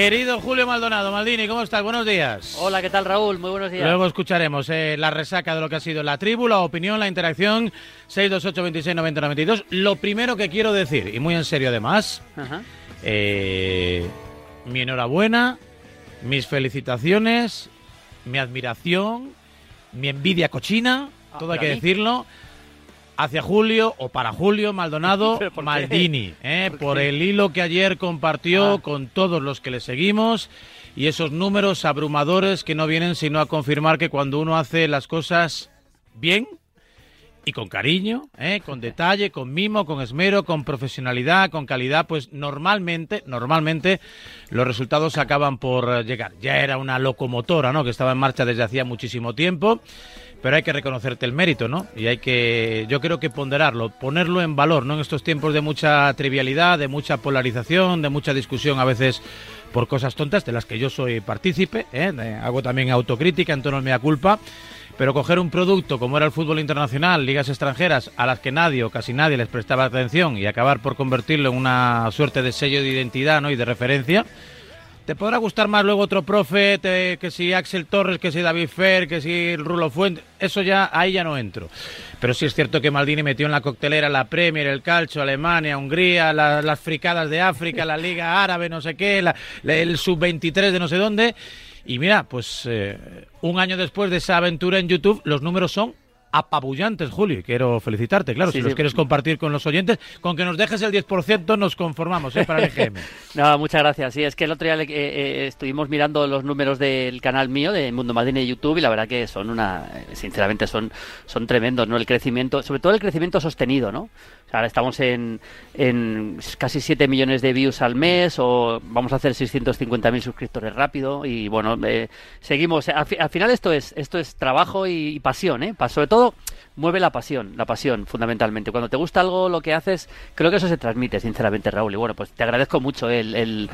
Querido Julio Maldonado, Maldini, ¿cómo estás? Buenos días. Hola, ¿qué tal Raúl? Muy buenos días. Luego escucharemos eh, la resaca de lo que ha sido la tribu, la opinión, la interacción, 628 26 90 92. Lo primero que quiero decir, y muy en serio además, eh, mi enhorabuena, mis felicitaciones, mi admiración, mi envidia cochina, Ah, todo hay ¿para que mí? decirlo, hacia Julio o para Julio Maldonado ¿Pero por? Maldini, eh, ¿Por el hilo que ayer compartió Ah. con todos los que le seguimos y esos números abrumadores que no vienen sino a confirmar que cuando uno hace las cosas bien y con cariño, eh, con detalle, con mimo, con esmero, con profesionalidad, con calidad, pues normalmente, normalmente los resultados acaban por eh, llegar. Ya era una locomotora, ¿no? Que estaba en marcha desde hacía muchísimo tiempo, pero hay que reconocerte el mérito, ¿no? Y hay que, yo creo que ponderarlo, ponerlo en valor, ¿no? En estos tiempos de mucha trivialidad, de mucha polarización, de mucha discusión a veces por cosas tontas, de las que yo soy partícipe, ¿eh? Hago también autocrítica en tono mea culpa. Pero coger un producto como era el fútbol internacional, ligas extranjeras, a las que nadie o casi nadie les prestaba atención y acabar por convertirlo en una suerte de sello de identidad ¿no? y de referencia, te podrá gustar más luego otro profe, te- que si Axel Torres, que si David Fer, que si Rulo Fuente, eso ya, ahí ya no entro. Pero sí es cierto que Maldini metió en la coctelera la Premier, el calcio, Alemania, Hungría, la- las fricadas de África, la Liga Árabe, no sé qué, el sub-23 de no sé dónde. Y mira, pues eh, un año después de esa aventura en YouTube, los números son apabullantes, Julio. y Quiero felicitarte, claro, Sí, si sí. los quieres compartir con los oyentes, con que nos dejes el 10% nos conformamos ¿eh? para el EGM. No, muchas gracias. Sí, es que el otro día eh, eh, estuvimos mirando los números del canal mío, de Mundo Madrid de YouTube, y la verdad que son una, eh, sinceramente son, son tremendos, ¿no? El crecimiento, sobre todo el crecimiento sostenido, ¿no? Ahora estamos en, en casi 7 millones de views al mes, o vamos a hacer 650.000 suscriptores rápido, y bueno, eh, seguimos. Al, fi- al final esto es, esto es trabajo y, y pasión, ¿eh? Sobre todo, mueve la pasión, la pasión, fundamentalmente. Cuando te gusta algo, lo que haces, creo que eso se transmite, sinceramente, Raúl. Y bueno, pues te agradezco mucho el, el,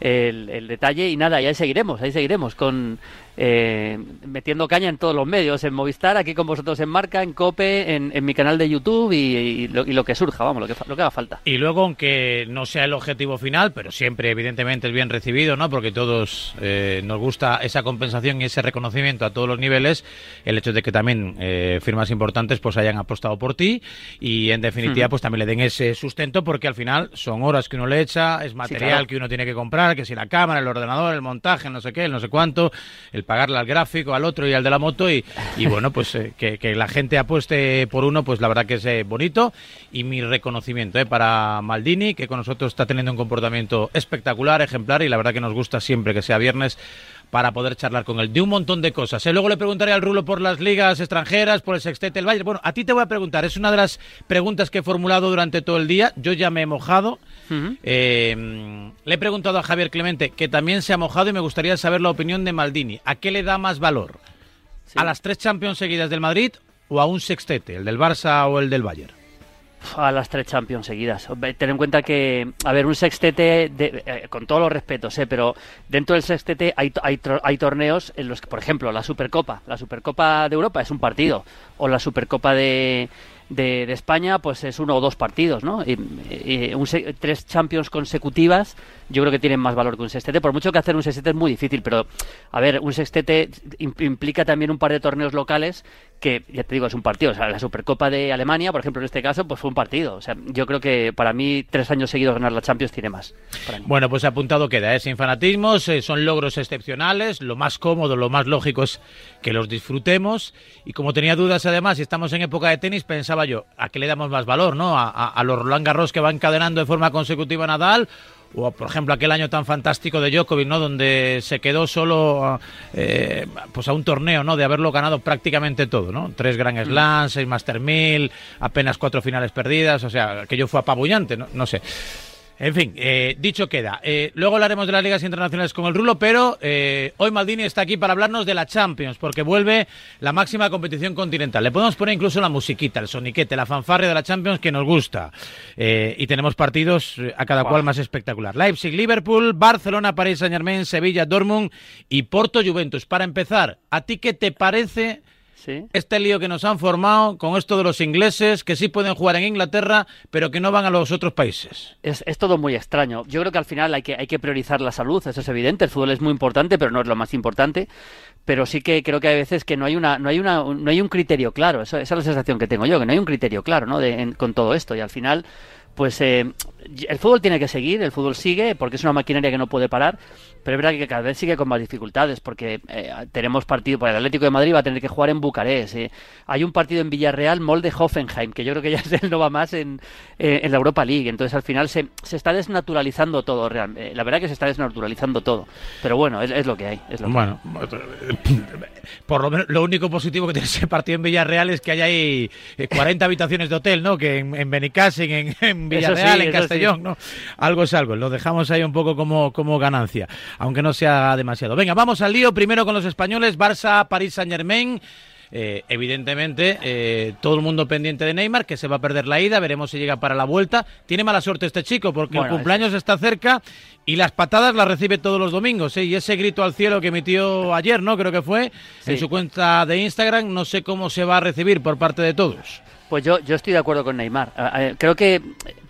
el, el detalle y nada, y ahí seguiremos, ahí seguiremos con eh, metiendo caña en todos los medios, en Movistar, aquí con vosotros en Marca, en Cope, en, en mi canal de YouTube y, y lo, y lo que surja, vamos, lo que, lo que haga falta. Y luego, aunque no sea el objetivo final, pero siempre evidentemente es bien recibido, ¿no? Porque todos eh, nos gusta esa compensación y ese reconocimiento a todos los niveles, el hecho de que también eh, firmas importantes pues hayan apostado por ti y en definitiva Ujú. pues también le den ese sustento porque al final son horas que uno le echa, es material claro. que uno tiene que comprar, que si la cámara, el ordenador, el montaje, el no sé qué, el no sé cuánto, el pagarle al gráfico, al otro y al de la moto y, bueno, pues eh, que, que la gente apueste por uno, pues la verdad que es eh, bonito. Y mi reconocimiento eh, para Maldini, que con nosotros está teniendo un comportamiento espectacular, ejemplar y la verdad que nos gusta siempre que sea viernes para poder charlar con él de un montón de cosas. ¿eh? Luego le preguntaré al Rulo por las ligas extranjeras, por el sextete del Bayern. Bueno, a ti te voy a preguntar, es una de las preguntas que he formulado durante todo el día, yo ya me he mojado. Eh, le he preguntado a Javier Clemente, que también se ha mojado y me gustaría saber la opinión de Maldini. ¿A qué le da más valor? Sí. ¿A las tres Champions seguidas del Madrid o a un sextete, el del Barça o el del Bayern? A las tres Champions seguidas. Ten en cuenta que, a ver, un sextete, de- eh, con todos los respetos, eh, pero dentro del sextete hay, hay, hay torneos en los que, por ejemplo, la Supercopa. La Supercopa de Europa es un partido. O la Supercopa de, de, España, pues es uno o dos partidos, ¿no? Y, y un tres Champions consecutivas, yo creo que tienen más valor que un sextete. Por mucho que hacer un sextete es muy difícil, pero, a ver, un sextete im- implica también un par de torneos locales que, ya te digo, es un partido. O sea, la Supercopa de Alemania, por ejemplo, en este caso, pues fue un partido. O sea, yo creo que para mí tres años seguidos ganar la Champions tiene más. Bueno, pues apuntado queda, ¿eh? sin fanatismos, eh, son logros excepcionales, lo más cómodo, lo más lógico es que los disfrutemos y como tenía dudas además, si estamos en época de tenis, pensaba yo, ¿a qué le damos más valor? ¿no? ¿A, a- a los Roland Garros que va encadenando de forma consecutiva Nadal? O, por ejemplo, aquel año tan fantástico de Djokovic, ¿no? Donde se quedó solo eh, pues a un torneo, ¿no? De haberlo ganado prácticamente todo, ¿no? Tres Grand Slams, seis Master 1000, apenas cuatro finales perdidas, o sea, aquello fue apabullante, ¿no? No sé. En fin, eh, dicho queda. Eh, luego hablaremos de las ligas internacionales con el Rulo, pero eh, hoy Maldini está aquí para hablarnos de la Champions, porque vuelve la máxima competición continental. Le podemos poner incluso la musiquita, el soniquete, la fanfarria de la Champions que nos gusta. Eh, y tenemos partidos eh, a cada cual más espectacular. Leipzig, Liverpool, Barcelona, París, Saint Germain, Sevilla, Dortmund y Porto, Juventus. Para empezar, ¿a ti qué te parece este lío que nos han formado con esto de los ingleses, que sí pueden jugar en Inglaterra, pero que no van a los otros países. Es, todo muy extraño. Yo creo que al final hay que, hay que priorizar la salud, eso es evidente. El fútbol es muy importante, pero no es lo más importante. Pero sí que creo que hay veces que no hay una, no hay una, no hay un criterio claro. esa es la sensación que tengo yo, que no hay un criterio claro, ¿no? con todo esto. Y al final pues eh, el fútbol tiene que seguir, el fútbol sigue porque es una maquinaria que no puede parar, pero es verdad que cada vez sigue con más dificultades porque eh, tenemos partido, por el Atlético de Madrid va a tener que jugar en Bucarest, eh. hay un partido en Villarreal, Molde Hoffenheim, que yo creo que ya no va más en, en la Europa League, entonces al final se, se está desnaturalizando todo, realmente. la verdad que se está desnaturalizando todo, pero bueno, es, lo que hay. Es lo bueno, por lo menos lo único positivo que tiene ese partido en Villarreal es que hay ahí 40 habitaciones de hotel, ¿no? Que en, en en, en Villarreal, en Castellón, ¿no? Algo es algo, lo dejamos ahí un poco como, como ganancia, aunque no sea demasiado. Venga, vamos al lío, primero con los españoles, Barça, París Saint Germain. Eh, evidentemente, eh, todo el mundo pendiente de Neymar, que se va a perder la ida, veremos si llega para la vuelta. Tiene mala suerte este chico, porque el cumpleaños está cerca y las patadas las recibe todos los domingos. ¿eh? Y ese grito al cielo que emitió ayer, ¿no? Creo que fue, en su cuenta de Instagram, no sé cómo se va a recibir por parte de todos. Pues yo, yo estoy de acuerdo con Neymar. Creo que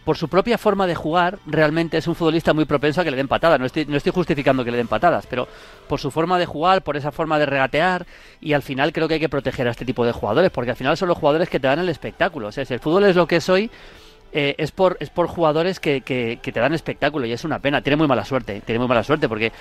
por su propia forma de jugar, realmente es un futbolista muy propenso a que le den patadas. No estoy, no estoy justificando que le den patadas, pero por su forma de jugar, por esa forma de regatear, y al final creo que hay que proteger a este tipo de jugadores, porque al final son los jugadores que te dan el espectáculo. O sea, si el fútbol es lo que es eh, es por es por jugadores que, que, te dan espectáculo y es una pena. Tiene muy mala suerte, tiene muy mala suerte porque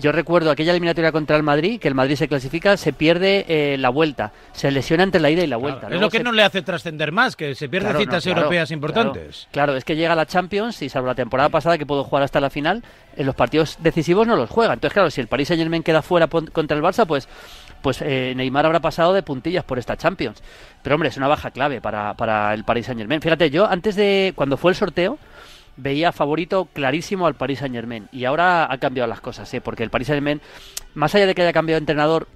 yo recuerdo aquella eliminatoria contra el Madrid, que el Madrid se clasifica, se pierde eh, la vuelta, se lesiona entre la ida y la vuelta. es lo que no le hace trascender más, que se pierde citas europeas importantes. Claro, es que llega la Champions y salvo la temporada pasada que pudo jugar hasta la final, en los partidos decisivos no los juega. Entonces, claro, si el Paris Saint Germain queda fuera contra el Barça, pues pues eh, Neymar habrá pasado de puntillas por esta Champions. Pero hombre, es una baja clave para, para el Paris Saint Germain. Fíjate, yo antes de, cuando fue el sorteo, veía favorito clarísimo al Paris Saint Germain. Y ahora ha cambiado las cosas, ¿eh? porque el Paris Saint Germain, más allá de que haya cambiado de entrenador,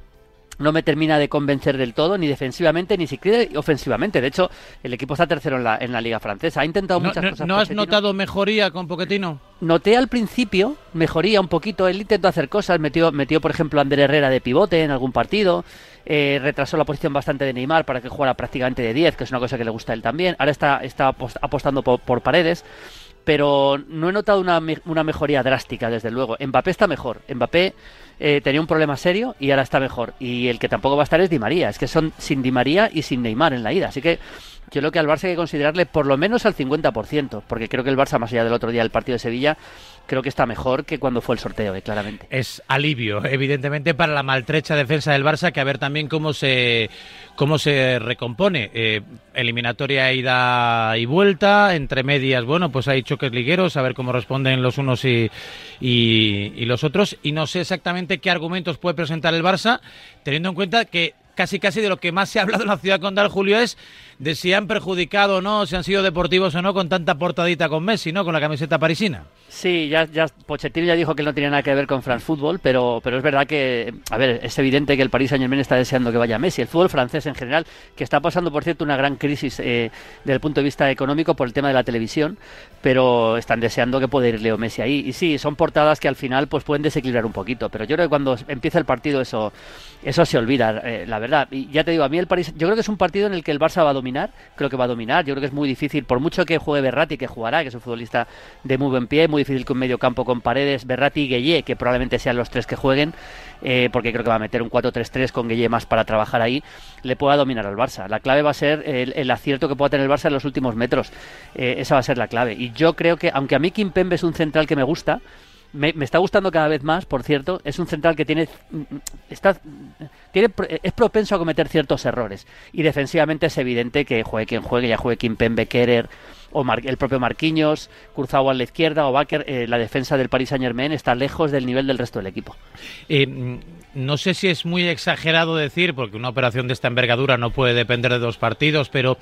no me termina de convencer del todo, ni defensivamente, ni siquiera ofensivamente. De hecho, el equipo está tercero en la, en la liga francesa. Ha intentado muchas cosas. ¿No has notado mejoría con Poquetino? Noté al principio mejoría un poquito. Él intentó hacer cosas, metió, metió por ejemplo, a Ander Herrera de pivote en algún partido. Eh, retrasó la posición bastante de Neymar para que jugara prácticamente de 10, que es una cosa que le gusta a él también. Ahora está, está apostando por, por paredes pero no he notado una, mejoría drástica, desde luego. Mbappé está mejor. Mbappé eh, tenía un problema serio y ahora está mejor. Y el que tampoco va a estar es Di María. Es que son sin Di María y sin Neymar en la ida. Así que yo creo que al Barça hay que considerarle por lo menos al 50%, porque creo que el Barça, más allá del otro día del partido de Sevilla, creo que está mejor que cuando fue el sorteo, eh, claramente. Es alivio, evidentemente, para la maltrecha defensa del Barça, que a ver también cómo se, cómo se recompone. Eh, eliminatoria ida y vuelta, entre medias, bueno, pues hay choques ligueros, a ver cómo responden los unos y, y los otros. Y no sé exactamente qué argumentos puede presentar el Barça, teniendo en cuenta que casi casi de lo que más se ha hablado en la ciudad condal, Julio, es de si han perjudicado o no, si han sido deportivos o no con tanta portadita con Messi, ¿no? Con la camiseta parisina. Sí, ya, ya Pochettino ya dijo que no tenía nada que ver con France Football, pero, pero es verdad que, a ver, es evidente que el Paris Saint Germain está deseando que vaya Messi. El fútbol francés en general, que está pasando, por cierto, una gran crisis eh, desde el punto de vista económico por el tema de la televisión, pero están deseando que pueda ir Leo Messi ahí. Y sí, son portadas que al final pues pueden desequilibrar un poquito, pero yo creo que cuando empieza el partido eso, eso se olvida, eh, la verdad. Y ya te digo, a mí el París, yo creo que es un partido en el que el Barça va a creo que va a dominar, yo creo que es muy difícil, por mucho que juegue Berratti, que jugará, que es un futbolista de muy buen pie, muy difícil que un medio campo con Paredes, Berratti y Gueye, que probablemente sean los tres que jueguen, eh, porque creo que va a meter un 4-3-3 con Gueye más para trabajar ahí, le pueda dominar al Barça. La clave va a ser el, acierto que pueda tener el Barça en los últimos metros, eh, esa va a ser la clave. Y yo creo que, aunque a mí Kim Pembe es un central que me gusta, me, está gustando cada vez más, por cierto. Es un central que tiene, está, tiene es propenso a cometer ciertos errores. Y defensivamente es evidente que juegue quien juegue, ya juegue Kimpembe, Kerer o el propio Marquinhos, cruzado a la izquierda o Baker, eh, la defensa del Paris Saint Germain está lejos del nivel del resto del equipo. Eh, no sé si es muy exagerado decir, porque una operación de esta envergadura no puede depender de dos partidos, pero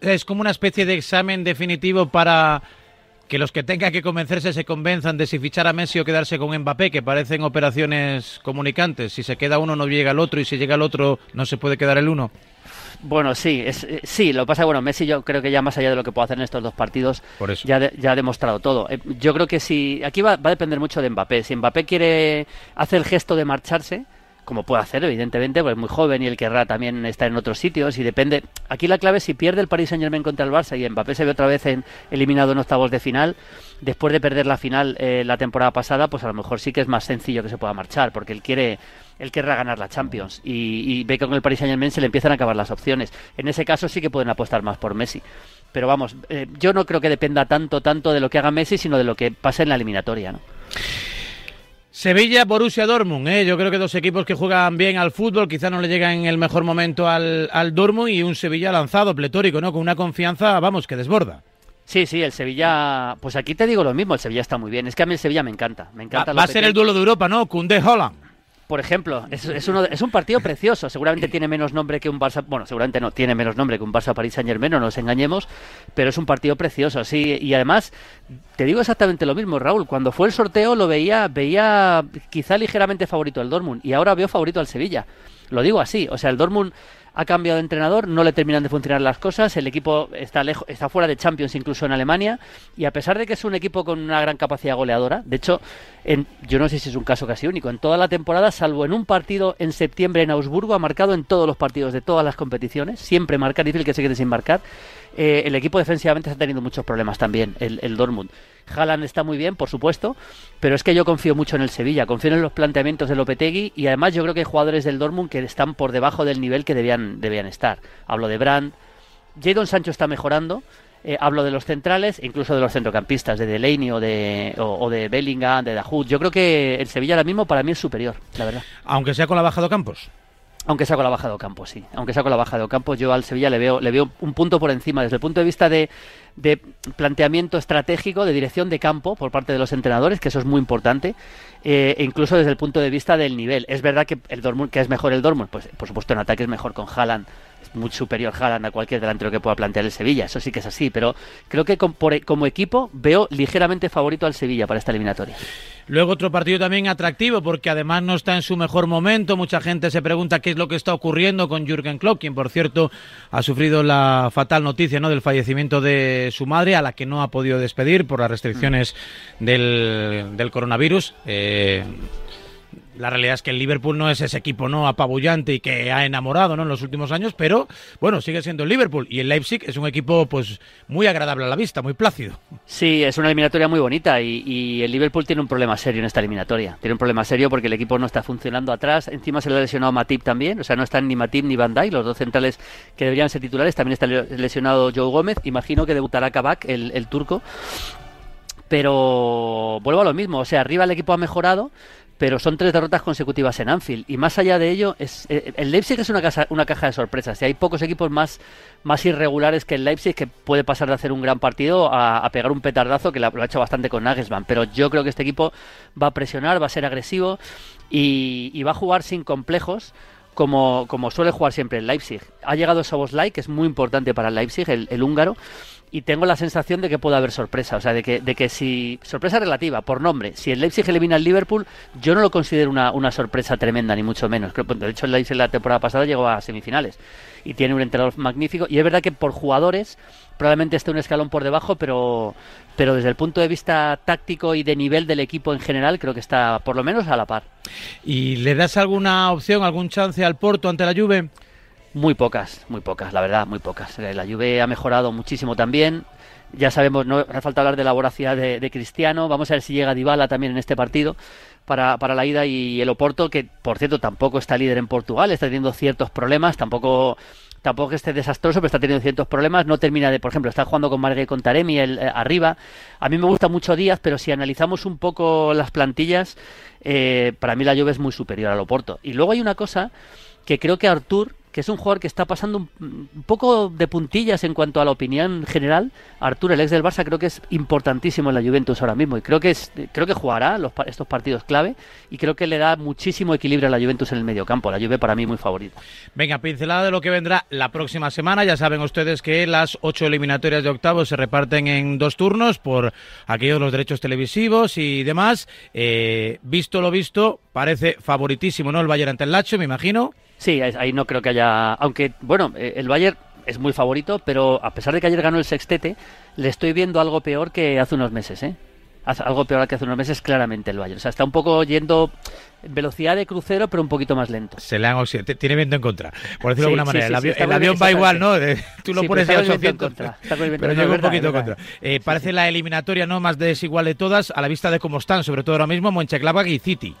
es como una especie de examen definitivo para que los que tengan que convencerse se convenzan de si fichar a Messi o quedarse con Mbappé, que parecen operaciones comunicantes. Si se queda uno no llega el otro y si llega el otro no se puede quedar el uno. Bueno, sí, es, eh, sí, lo que pasa bueno, Messi yo creo que ya más allá de lo que puede hacer en estos dos partidos, Ya, ya ha demostrado todo. Eh, yo creo que si, aquí va, va, a depender mucho de Mbappé. Si Mbappé quiere hacer el gesto de marcharse, como puede hacer, evidentemente, porque es muy joven y él querrá también estar en otros sitios y depende. Aquí la clave es si pierde el Paris Saint Germain contra el Barça y Mbappé se ve otra vez en, eliminado en octavos de final, después de perder la final eh, la temporada pasada, pues a lo mejor sí que es más sencillo que se pueda marchar, porque él quiere él querrá ganar la Champions y, ve que con el Paris Saint Germain se le empiezan a acabar las opciones. En ese caso sí que pueden apostar más por Messi. Pero vamos, eh, yo no creo que dependa tanto, tanto de lo que haga Messi, sino de lo que pase en la eliminatoria, ¿no? Sevilla, Borussia Dortmund, ¿eh? yo creo que dos equipos que juegan bien al fútbol, quizá no le llegan en el mejor momento al, al Dortmund y un Sevilla lanzado, pletórico, ¿no? Con una confianza, vamos, que desborda. Sí, sí, el Sevilla, pues aquí te digo lo mismo, el Sevilla está muy bien. Es que a mí el Sevilla me encanta, me encanta. Va, a ser el duelo de Europa, ¿no? Cundé Holland por ejemplo, es, es, un partido precioso. Seguramente tiene menos nombre que un Barça. Bueno, seguramente no tiene menos nombre que un Barça París Saint Germain, no nos engañemos. Pero es un partido precioso, sí. Y además, te digo exactamente lo mismo, Raúl. Cuando fue el sorteo lo veía, veía quizá ligeramente favorito al Dortmund. Y ahora veo favorito al Sevilla. Lo digo así. O sea, el Dortmund ha cambiado de entrenador, no le terminan de funcionar las cosas, el equipo está lejos, está fuera de Champions incluso en Alemania y a pesar de que es un equipo con una gran capacidad goleadora, de hecho, en, yo no sé si es un caso casi único, en toda la temporada, salvo en un partido en septiembre en Augsburgo, ha marcado en todos los partidos de todas las competiciones, siempre marca, difícil que se quede sin marcar. Eh, el equipo defensivamente está teniendo muchos problemas también, el, el Dortmund. Haaland está muy bien, por supuesto, pero es que yo confío mucho en el Sevilla, confío en los planteamientos de Lopetegui y además yo creo que hay jugadores del Dortmund que están por debajo del nivel que debían, debían estar. Hablo de Brandt, Jadon Sancho está mejorando, eh, hablo de los centrales, incluso de los centrocampistas, de Delaney o de, o, de Bellingham, de Dahoud. Yo creo que el Sevilla ahora mismo para mí es superior, la verdad. Aunque sea con la baja de Campos. Aunque sea con la baja de Campos, sí. Aunque sea con la baja de Campos, yo al Sevilla le veo, le veo un punto por encima desde el punto de vista de, de planteamiento estratégico, de dirección de campo por parte de los entrenadores, que eso es muy importante, eh, e incluso desde el punto de vista del nivel. Es verdad que el Dortmund, que es mejor el Dortmund, pues por supuesto en ataque es mejor con Haaland, es muy superior Haaland a cualquier delantero que pueda plantear el Sevilla, eso sí que es así, pero creo que como equipo veo ligeramente favorito al Sevilla para esta eliminatoria. Luego otro partido también atractivo porque además no está en su mejor momento. Mucha gente se pregunta qué es lo que está ocurriendo con Jürgen Klopp, quien por cierto ha sufrido la fatal noticia ¿no? del fallecimiento de su madre, a la que no ha podido despedir por las restricciones del, del coronavirus. Eh, la realidad es que el Liverpool no es ese equipo no apabullante y que ha enamorado ¿no? en los últimos años, pero bueno, sigue siendo el Liverpool y el Leipzig es un equipo pues muy agradable a la vista, muy plácido. Sí, es una eliminatoria muy bonita y, el Liverpool tiene un problema serio en esta eliminatoria. Tiene un problema serio porque el equipo no está funcionando atrás, encima se le ha lesionado Matip también, o sea, no están ni Matip ni Van Dijk, los dos centrales que deberían ser titulares, también está lesionado Joe Gómez, imagino que debutará Kabak, el, el turco pero vuelvo a lo mismo, o sea, arriba el equipo ha mejorado, pero son tres derrotas consecutivas en Anfield. Y más allá de ello, es, eh, el Leipzig es una, caja de sorpresas. Y hay pocos equipos más, más irregulares que el Leipzig que puede pasar de hacer un gran partido a, pegar un petardazo que lo ha hecho bastante con Nagelsmann. Pero yo creo que este equipo va a presionar, va a ser agresivo y, va a jugar sin complejos. Como, como suele jugar siempre el Leipzig. Ha llegado Soboslai, que es muy importante para el Leipzig, el húngaro, y tengo la sensación de que puede haber sorpresa, o sea, de que, de que si, sorpresa relativa, por nombre, si el Leipzig elimina al Liverpool, yo no lo considero una, una sorpresa tremenda, ni mucho menos. De hecho, el Leipzig la temporada pasada llegó a semifinales y tiene un entrenador magnífico, y es verdad que por jugadores probablemente esté un escalón por debajo, pero, pero desde el punto de vista táctico y de nivel del equipo en general, creo que está por lo menos a la par. ¿Y le das alguna opción, algún chance al Porto ante la Juve? Muy pocas, muy pocas, la verdad, muy pocas. Eh, la Juve ha mejorado muchísimo también. Ya sabemos, no hace falta hablar de la voracidad de, Cristiano. Vamos a ver si llega Dybala también en este partido para, para la ida y el Oporto, que por cierto tampoco está líder en Portugal, está teniendo ciertos problemas, tampoco tampoco esté desastroso, pero está teniendo ciertos problemas. No termina de, por ejemplo, está jugando con Marguerite con Taremi el, eh, arriba. A mí me gusta mucho Díaz, pero si analizamos un poco las plantillas, eh, para mí la Juve es muy superior al Oporto. Y luego hay una cosa que creo que Artur que es un jugador que está pasando un, poco de puntillas en cuanto a la opinión general. Artur, el ex del Barça, creo que es importantísimo en la Juventus ahora mismo y creo que es, creo que jugará estos partidos clave y creo que le da muchísimo equilibrio a la Juventus en el mediocampo. La Juve para mí muy favorita. Venga, pincelada de lo que vendrá la próxima semana. Ya saben ustedes que las ocho eliminatorias de octavos se reparten en dos turnos por aquellos los derechos televisivos y demás. Eh, visto lo visto, parece favoritísimo, ¿no? El Bayern ante el Lacho, me imagino. Sí, ahí no creo que haya. Aunque, bueno, eh, el Bayern es muy favorito, pero a pesar de que ayer ganó el sextete, le estoy viendo algo peor que hace unos meses, ¿eh? algo peor que hace unos meses claramente el Bayern. O sea, está un poco yendo velocidad de crucero, pero un poquito más lento. Se le han tiene viento en contra, por decirlo de alguna manera. el, avión, va igual, ¿no? Tú lo pones a 800, pero llega un poquito en contra. Eh, parece la eliminatoria no más desigual de todas a la vista de cómo están, sobre todo ahora mismo Mönchengladbach y City.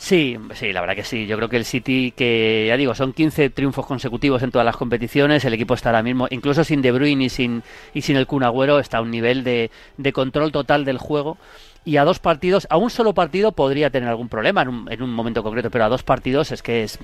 Sí, sí, la verdad que sí. Yo creo que el City, que ya digo, son 15 triunfos consecutivos en todas las competiciones, el equipo está ahora mismo, incluso sin De Bruyne y sin, y sin el Kun Agüero, está a un nivel de, de control total del juego y a dos partidos, a un solo partido podría tener algún problema en un, en un momento concreto, pero a dos partidos es que es,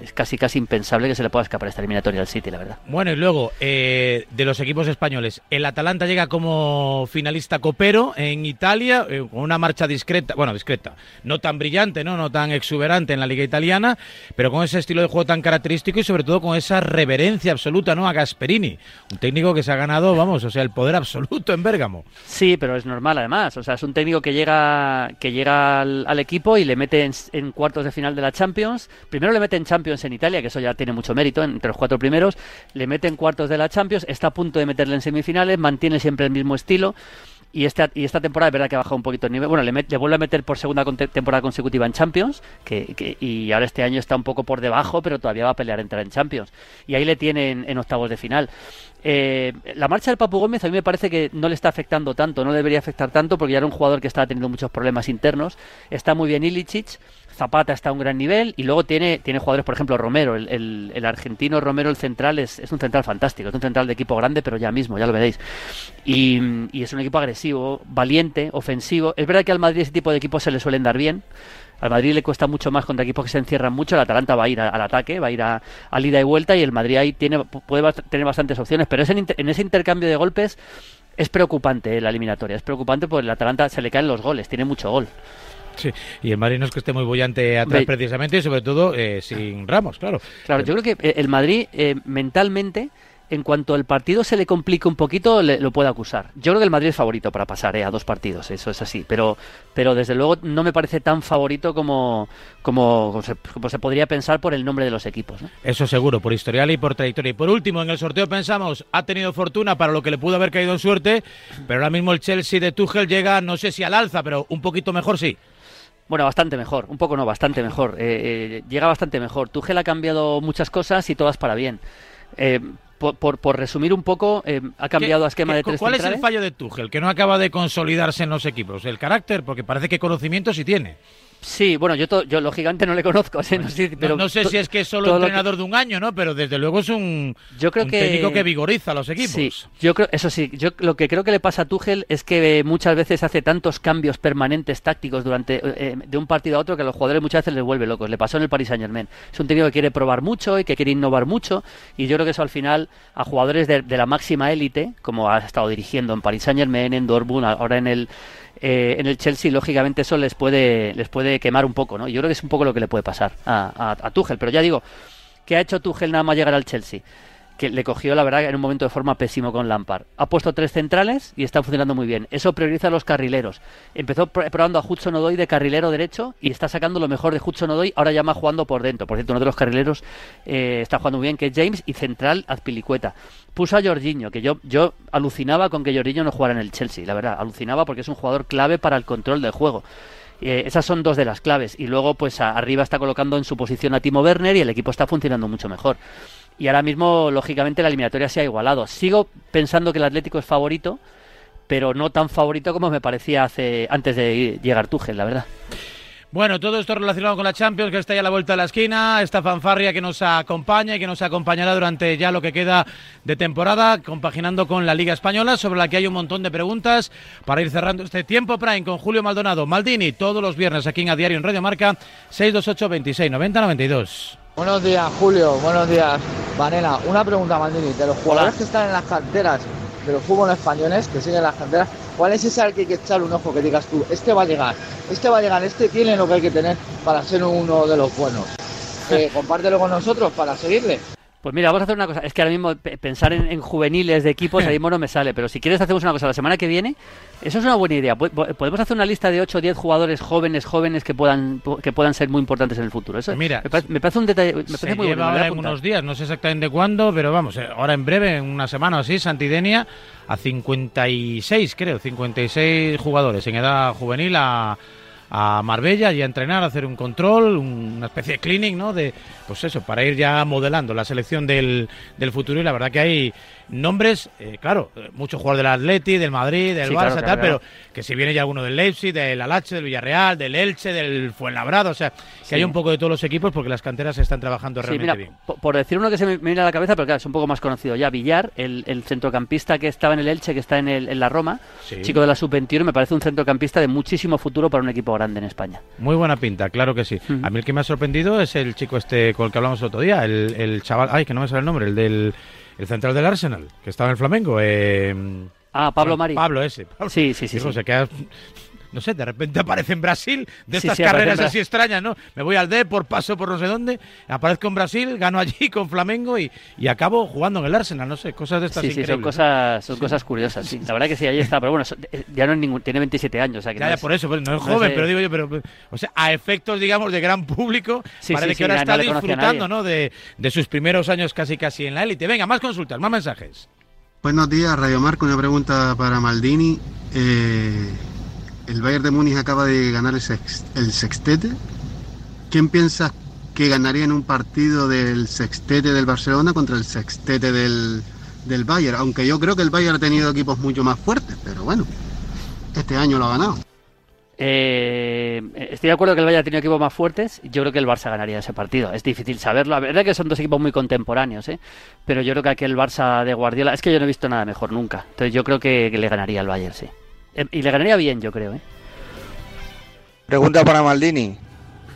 es, casi casi impensable que se le pueda escapar esta eliminatoria al City, la verdad. Bueno, y luego, eh, de los equipos españoles, el Atalanta llega como finalista copero en Italia, eh, con una marcha discreta, bueno, discreta, no tan brillante, ¿no? no tan exuberante en la liga italiana, pero con ese estilo de juego tan característico y sobre todo con esa reverencia absoluta ¿no? a Gasperini, un técnico que se ha ganado, vamos, o sea, el poder absoluto en Bérgamo. Sí, pero es normal además, o sea, es un técnico que llega, que llega al, equipo y le mete en, cuartos de final de la Champions. Primero le mete en Champions en Italia, que eso ya tiene mucho mérito, entre los cuatro primeros. Le mete en cuartos de la Champions, está a punto de meterle en semifinales, mantiene siempre el mismo estilo. Y esta, y esta temporada es verdad que ha bajado un poquito el nivel. Bueno, le, le vuelve a meter por segunda temporada consecutiva en Champions, que, y ahora este año está un poco por debajo, pero todavía va a pelear entrar en Champions. Y ahí le tienen en octavos de final. Eh, la marcha del Papu Gómez a mí me parece que no le está afectando tanto, no debería afectar tanto porque ya era un jugador que estaba teniendo muchos problemas internos. Está muy bien Ilicic, Zapata está a un gran nivel y luego tiene, tiene jugadores, por ejemplo, Romero, el, el, argentino Romero, el central, es, es, un central fantástico, es un central de equipo grande, pero ya mismo, ya lo veréis. Y, y es un equipo agresivo, valiente, ofensivo. Es verdad que al Madrid ese tipo de equipos se le suelen dar bien. Al Madrid le cuesta mucho más contra equipos que se encierran mucho. El Atalanta va a ir al ataque, va a ir a, ida y vuelta y el Madrid ahí tiene, puede tener bastantes opciones. Pero en, en ese intercambio de golpes es preocupante la eliminatoria. Es preocupante porque el Atalanta se le caen los goles, tiene mucho gol. Sí, y el Madrid no es que esté muy bollante atrás precisamente y sobre todo eh, sin Ramos, claro. Claro, yo creo que eh, el Madrid mentalmente en cuanto el partido se le complique un poquito, lo puede acusar. Yo creo que el Madrid es favorito para pasar eh, a dos partidos, eso es así. Pero, pero desde luego no me parece tan favorito como, como, se, podría pensar por el nombre de los equipos. Eso seguro, por historial y por trayectoria. Y por último, en el sorteo pensamos, ha tenido fortuna para lo que le pudo haber caído en suerte, pero ahora mismo el Chelsea de Tuchel llega, no sé si al alza, pero un poquito mejor sí. Bueno, bastante mejor, un poco no, bastante mejor. Eh, eh, llega bastante mejor. Tuchel ha cambiado muchas cosas y todas para bien. Eh, por, por, resumir un poco, eh, ha cambiado a esquema de tres ¿Cuál es el fallo de Tuchel? Que no acaba de consolidarse en los equipos. ¿El carácter? Porque parece que conocimiento sí tiene. Sí, bueno, yo, yo lo gigante no le conozco, no, sé, pero no, sé si es que es solo entrenador de un año, ¿no? Pero desde luego es un, yo creo que, técnico que vigoriza a los equipos. Sí, yo creo, eso sí, yo lo que creo que le pasa a Tuchel es que muchas veces hace tantos cambios permanentes tácticos durante eh, de un partido a otro que a los jugadores muchas veces les vuelve locos. Le pasó en el Paris Saint Germain. Es un técnico que quiere probar mucho y que quiere innovar mucho y yo creo que eso al final a jugadores de, de la máxima élite, como ha estado dirigiendo en Paris Saint Germain, en Dortmund, ahora en el eh, en el Chelsea, lógicamente eso les puede, les puede quemar un poco, ¿no? Yo creo que es un poco lo que le puede pasar a, a, pero ya digo, ¿qué ha hecho Tuchel nada más llegar al Chelsea? Que le cogió, la verdad, en un momento de forma pésimo con Lampard. Ha puesto tres centrales y está funcionando muy bien. Eso prioriza a los carrileros. Empezó probando a Hudson Odoi de carrilero derecho y está sacando lo mejor de Hudson Odoi. Ahora ya más jugando por dentro. Por cierto, uno de los carrileros eh, está jugando muy bien, que es James, y central Azpilicueta. Puso a Jorginho, que yo, yo alucinaba con que Jorginho no jugara en el Chelsea, la verdad. Alucinaba porque es un jugador clave para el control del juego. Eh, esas son dos de las claves. Y luego, pues arriba está colocando en su posición a Timo Werner y el equipo está funcionando mucho mejor y ahora mismo, lógicamente, la eliminatoria se ha igualado. Sigo pensando que el Atlético es favorito, pero no tan favorito como me parecía hace antes de llegar Tuchel, la verdad. Bueno, todo esto relacionado con la Champions, que está ya a la vuelta de la esquina, esta fanfarria que nos acompaña y que nos acompañará durante ya lo que queda de temporada, compaginando con la Liga Española, sobre la que hay un montón de preguntas para ir cerrando este tiempo Prime con Julio Maldonado, Maldini, todos los viernes aquí en A Diario en Radio Marca, 628 26 90 92. Buenos días, Julio. Buenos días, Vanela. Una pregunta, Maldini. De los jugadores que están en las canteras de los fútbol españoles, que siguen las canteras, ¿cuál es ese al que hay que echar un ojo que digas tú, este va a llegar, este va a llegar, este tiene lo que hay que tener para ser uno de los buenos? Eh, compártelo con nosotros para seguirle. Pues mira, vamos a hacer una cosa. Es que ahora mismo pensar en, juveniles de equipos ahí mismo no me sale. Pero si quieres, hacemos una cosa. La semana que viene, eso es una buena idea. Podemos hacer una lista de 8 o 10 jugadores jóvenes, jóvenes que puedan que puedan ser muy importantes en el futuro. Eso mira, me parece, un detalle. Me parece muy bueno. Ahora en unos días, no sé exactamente cuándo, pero vamos, eh, ahora en breve, en una semana o así, Santidenia a 56, creo, 56 jugadores en edad juvenil a a Marbella y a entrenar, a hacer un control, una especie de cleaning, ¿no? De, pues eso, para ir ya modelando la selección del, del futuro y la verdad que hay nombres, eh, claro, eh, muchos jugadores del Atleti, del Madrid, del Barça, tal, pero que si viene ya alguno del Leipzig, del Alache, del Villarreal, del Elche, del Fuenlabrado, o sea, que hay un poco de todos los equipos porque las canteras están trabajando realmente bien. Por decir uno que se me viene a la cabeza, pero claro, es un poco más conocido ya, Villar, el, centrocampista que estaba en el Elche, que está en, el, en la Roma, chico de la sub-21, me parece un centrocampista de muchísimo futuro para un equipo grande en España. Muy buena pinta, claro que sí. A mí el que me ha sorprendido es el chico este con el que hablamos el otro día, el, el chaval, ay, que no me sale el nombre, el del el central del Arsenal, que estaba en el Flamengo. Eh, ah, Pablo Mari. Pablo ese. Sí, sí, sí. Se queda, no sé, de repente aparece en Brasil, de estas carreras así extrañas, ¿no? Me voy al D por paso por no sé dónde, aparezco en Brasil, gano allí con Flamengo y, y acabo jugando en el Arsenal, no sé, cosas de estas Sí, sí, son cosas, son cosas curiosas, sí. La verdad que sí, ahí está, pero bueno, eh, ya no es ningún, tiene 27 años, o sea que ya, por eso, pues, no es joven, pero digo yo, pero, o sea, a efectos, digamos, de gran público, parece que ahora está disfrutando, ¿no? De, de sus primeros años casi casi en la élite. Venga, más consultas, más mensajes. Buenos días, Radio Marco. Una pregunta para Maldini. Eh, el Bayern de Múnich acaba de ganar el, sextete. ¿Quién piensas que ganaría en un partido del sextete del Barcelona contra el sextete del, del Bayern? Aunque yo creo que el Bayern ha tenido equipos mucho más fuertes, pero bueno, este año lo ha ganado. Eh, estoy de acuerdo que el Bayern ha tenido equipos más fuertes. Yo creo que el Barça ganaría ese partido. Es difícil saberlo. La verdad es que son dos equipos muy contemporáneos, ¿eh? pero yo creo que aquel Barça de Guardiola es que yo no he visto nada mejor nunca. Entonces yo creo que, que le ganaría al Bayern, sí. Eh, y le ganaría bien, yo creo. ¿eh? Pregunta para Maldini.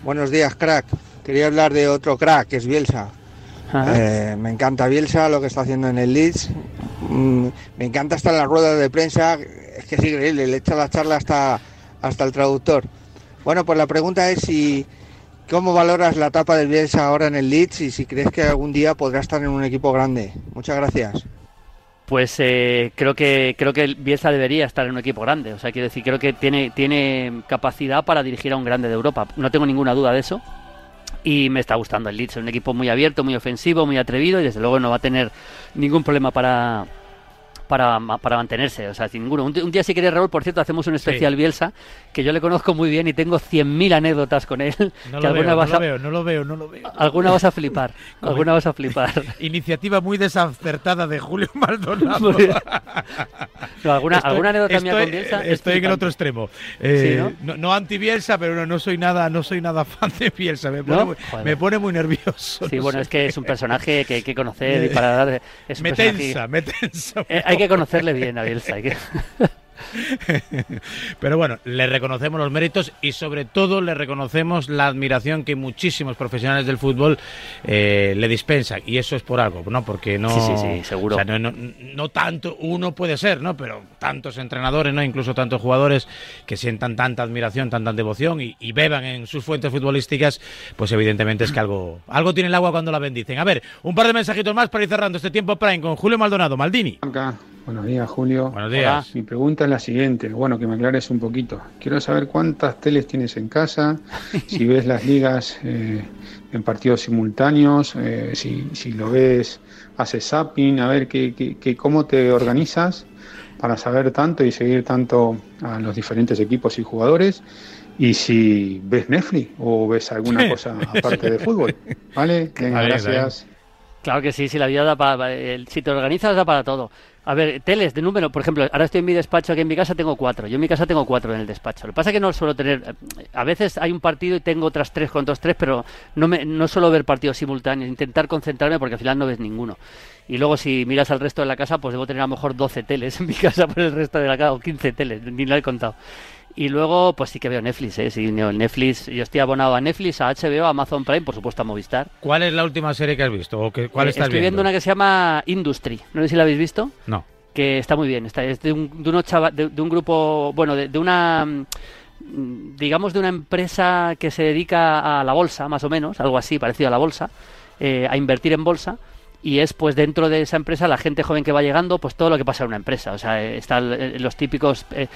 Buenos días, crack. Quería hablar de otro crack, que es Bielsa. Eh, me encanta Bielsa, lo que está haciendo en el Leeds. Mm, me encanta hasta la rueda de prensa. Es que es increíble, le echa la charla hasta, hasta el traductor. Bueno, pues la pregunta es si cómo valoras la etapa del Bielsa ahora en el Leeds y si crees que algún día podrá estar en un equipo grande. Muchas gracias pues eh, creo que creo que Bielsa debería estar en un equipo grande. O sea, quiero decir, creo que tiene, tiene capacidad para dirigir a un grande de Europa. No tengo ninguna duda de eso. Y me está gustando el Leeds. Es un equipo muy abierto, muy ofensivo, muy atrevido y desde luego no va a tener ningún problema para, para, para mantenerse, o sea, sin ninguno. Un, día si queréis, Raúl, por cierto, hacemos un especial Bielsa, que yo le conozco muy bien y tengo 100.000 anécdotas con él. No, lo, veo, no lo veo, no lo veo, no lo veo. Alguna vas a flipar, alguna vas a flipar. Iniciativa muy desacertada de Julio Maldonado. alguna, alguna anécdota mía con Bielsa Estoy en el otro extremo. Eh, ¿no? no, anti-Bielsa, pero no, no, soy nada, no soy nada fan de Bielsa. Me pone, muy, me pone muy nervioso. Sí, bueno, es que es un personaje que hay que conocer y para dar... Es me tensa, me tensa. Eh, hay que conocerle bien a Bielsa. Pero bueno, le reconocemos los méritos y sobre todo le reconocemos la admiración que muchísimos profesionales del fútbol eh, le dispensan. Y eso es por algo, ¿no? Porque no. Sí, sí, seguro. no, tanto uno puede ser, ¿no? Pero tantos entrenadores, ¿no? Incluso tantos jugadores que sientan tanta admiración, tanta devoción y, beban en sus fuentes futbolísticas, pues evidentemente es que algo, algo tiene el agua cuando la bendicen. A ver, un par de mensajitos más para ir cerrando este tiempo Prime con Julio Maldonado, Maldini. Buenos días, Julio. Buenos días. Mi pregunta es la siguiente, bueno, que me aclares un poquito. Quiero saber cuántas teles tienes en casa, si ves las ligas eh, en partidos simultáneos, eh, si, si, lo ves, haces zapping, a ver qué, qué, cómo te organizas para saber tanto y seguir tanto a los diferentes equipos y jugadores. Y si ves Netflix o ves alguna cosa aparte de fútbol. ¿Vale? Venga, gracias. Claro que sí, si la vida da para, si te organizas da para todo. A ver, teles de número, por ejemplo, ahora estoy en mi despacho, aquí en mi casa tengo cuatro. Yo en mi casa tengo cuatro en el despacho. Lo que pasa es que no suelo tener. A veces hay un partido y tengo otras tres con otros tres, pero no, me, no suelo ver partidos simultáneos. Intentar concentrarme porque al final no ves ninguno. Y luego, si miras al resto de la casa, pues debo tener a lo mejor 12 teles en mi casa por el resto de la casa, o 15 teles, ni lo he contado. Y luego, pues sí que veo Netflix, ¿eh? Sí, Netflix, yo estoy abonado a Netflix, a HBO, a Amazon Prime, por supuesto a Movistar. ¿Cuál es la última serie que has visto? ¿O que, ¿Cuál eh, estás estoy viendo? una que se llama Industry, no sé si la habéis visto. No. Que está muy bien, está, es de un, de, unos de, un grupo, bueno, de, una mm, digamos de una empresa que se dedica a la bolsa, más o menos, algo así, parecido a la bolsa, eh, a invertir en bolsa y es pues dentro de esa empresa la gente joven que va llegando, pues todo lo que pasa en una empresa. O sea, eh, están eh, los típicos, eh,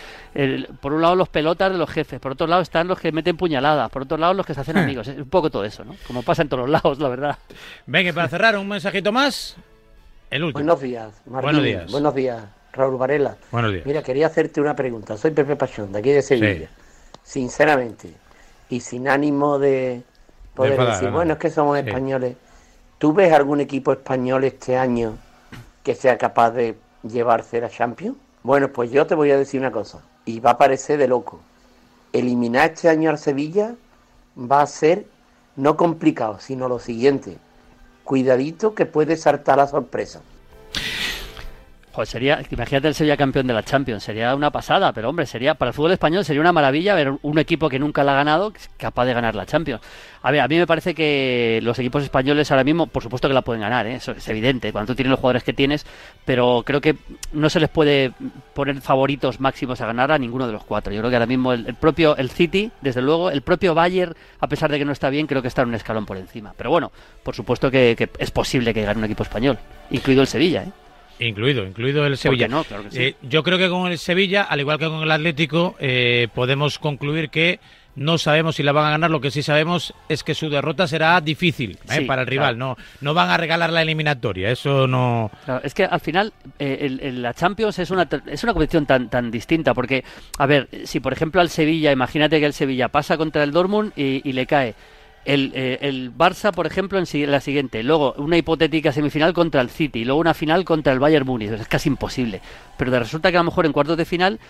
por un lado los pelotas de los jefes, por otro lado están los que meten puñaladas, por otro lado los que se hacen hmm. amigos. Es un poco todo eso, ¿no? Como pasa en todos los lados, la verdad. Venga, para cerrar, un mensajito más. El último. Buenos días, Martín. Buenos días. Buenos días, Raúl Varela. Buenos días. Mira, quería hacerte una pregunta. Soy Pepe Pachón, de aquí de Sevilla. Sinceramente, y sin ánimo de poder decir, bueno, es que somos españoles. ¿Tú ves algún equipo español este año que sea capaz de llevarse la Champions? Bueno, pues yo te voy a decir una cosa, y va a parecer de loco. Eliminar este año al Sevilla va a ser no complicado, sino lo siguiente. Cuidadito que puede saltar la sorpresa. Sería, imagínate el Sevilla campeón de la Champions, sería una pasada, pero hombre, sería para el fútbol español sería una maravilla ver un equipo que nunca la ha ganado capaz de ganar la Champions. A ver, a mí me parece que los equipos españoles ahora mismo, por supuesto que la pueden ganar, ¿eh? eso es evidente, cuando tú tienes los jugadores que tienes, pero creo que no se les puede poner favoritos máximos a ganar a ninguno de los cuatro. Yo creo que ahora mismo el, propio el City, desde luego, el propio Bayern, a pesar de que no está bien, creo que está en un escalón por encima. Pero bueno, por supuesto que, que es posible que gane un equipo español, incluido el Sevilla, ¿eh? Incluido, incluido el Sevilla. No? Eh, yo creo que con el Sevilla, al igual que con el Atlético, eh, podemos concluir que no sabemos si la van a ganar. Lo que sí sabemos es que su derrota será difícil eh, para el rival. No, no van a regalar la eliminatoria. Eso no. es que al final la Champions es una es una competición tan tan distinta porque a ver si por ejemplo al Sevilla, imagínate que el Sevilla pasa contra el Dortmund y le cae el, eh, el, Barça, por ejemplo, en la siguiente, luego una hipotética semifinal contra el City, luego una final contra el Bayern Múnich, es casi imposible. Pero resulta que a lo mejor en cuartos de final,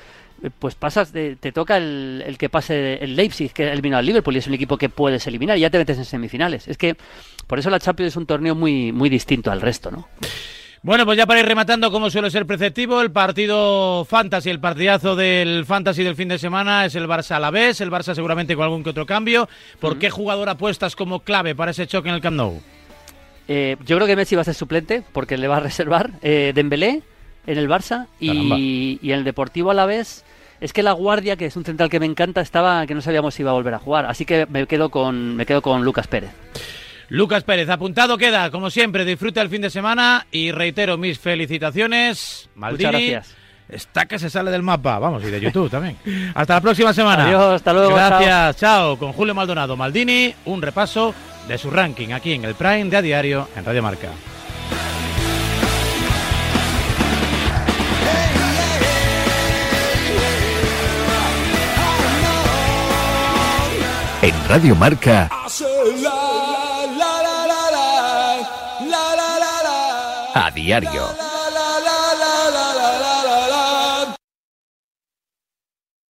eh, pues pasas, de, te toca el, el, que pase el Leipzig, que ha eliminado al Liverpool, y es un equipo que puedes eliminar, y ya te metes en semifinales. Es que por eso la Champions es un torneo muy, muy distinto al resto, ¿no? Bueno, pues ya para ir rematando, como suele ser preceptivo, el partido fantasy, el partidazo del fantasy del fin de semana es el Barça a la vez, el Barça seguramente con algún que otro cambio. ¿Por qué jugador apuestas como clave para ese choque en el Camp Nou? Eh, yo creo que Messi va a ser suplente porque le va a reservar eh, Dembélé en el Barça y, y, en el Deportivo a la vez. Es que la guardia, que es un central que me encanta, estaba que no sabíamos si iba a volver a jugar. Así que me quedo con, me quedo con Lucas Pérez. Lucas Pérez, apuntado queda, como siempre, disfruta el fin de semana y reitero mis felicitaciones. Maldini. Muchas gracias. Está que se sale del mapa, vamos, y de YouTube también. hasta la próxima semana. Adiós, hasta luego. Gracias, chao. Con Julio Maldonado Maldini, un repaso de su ranking aquí en el Prime de A Diario en Radio Marca. En Radio Marca. A diario.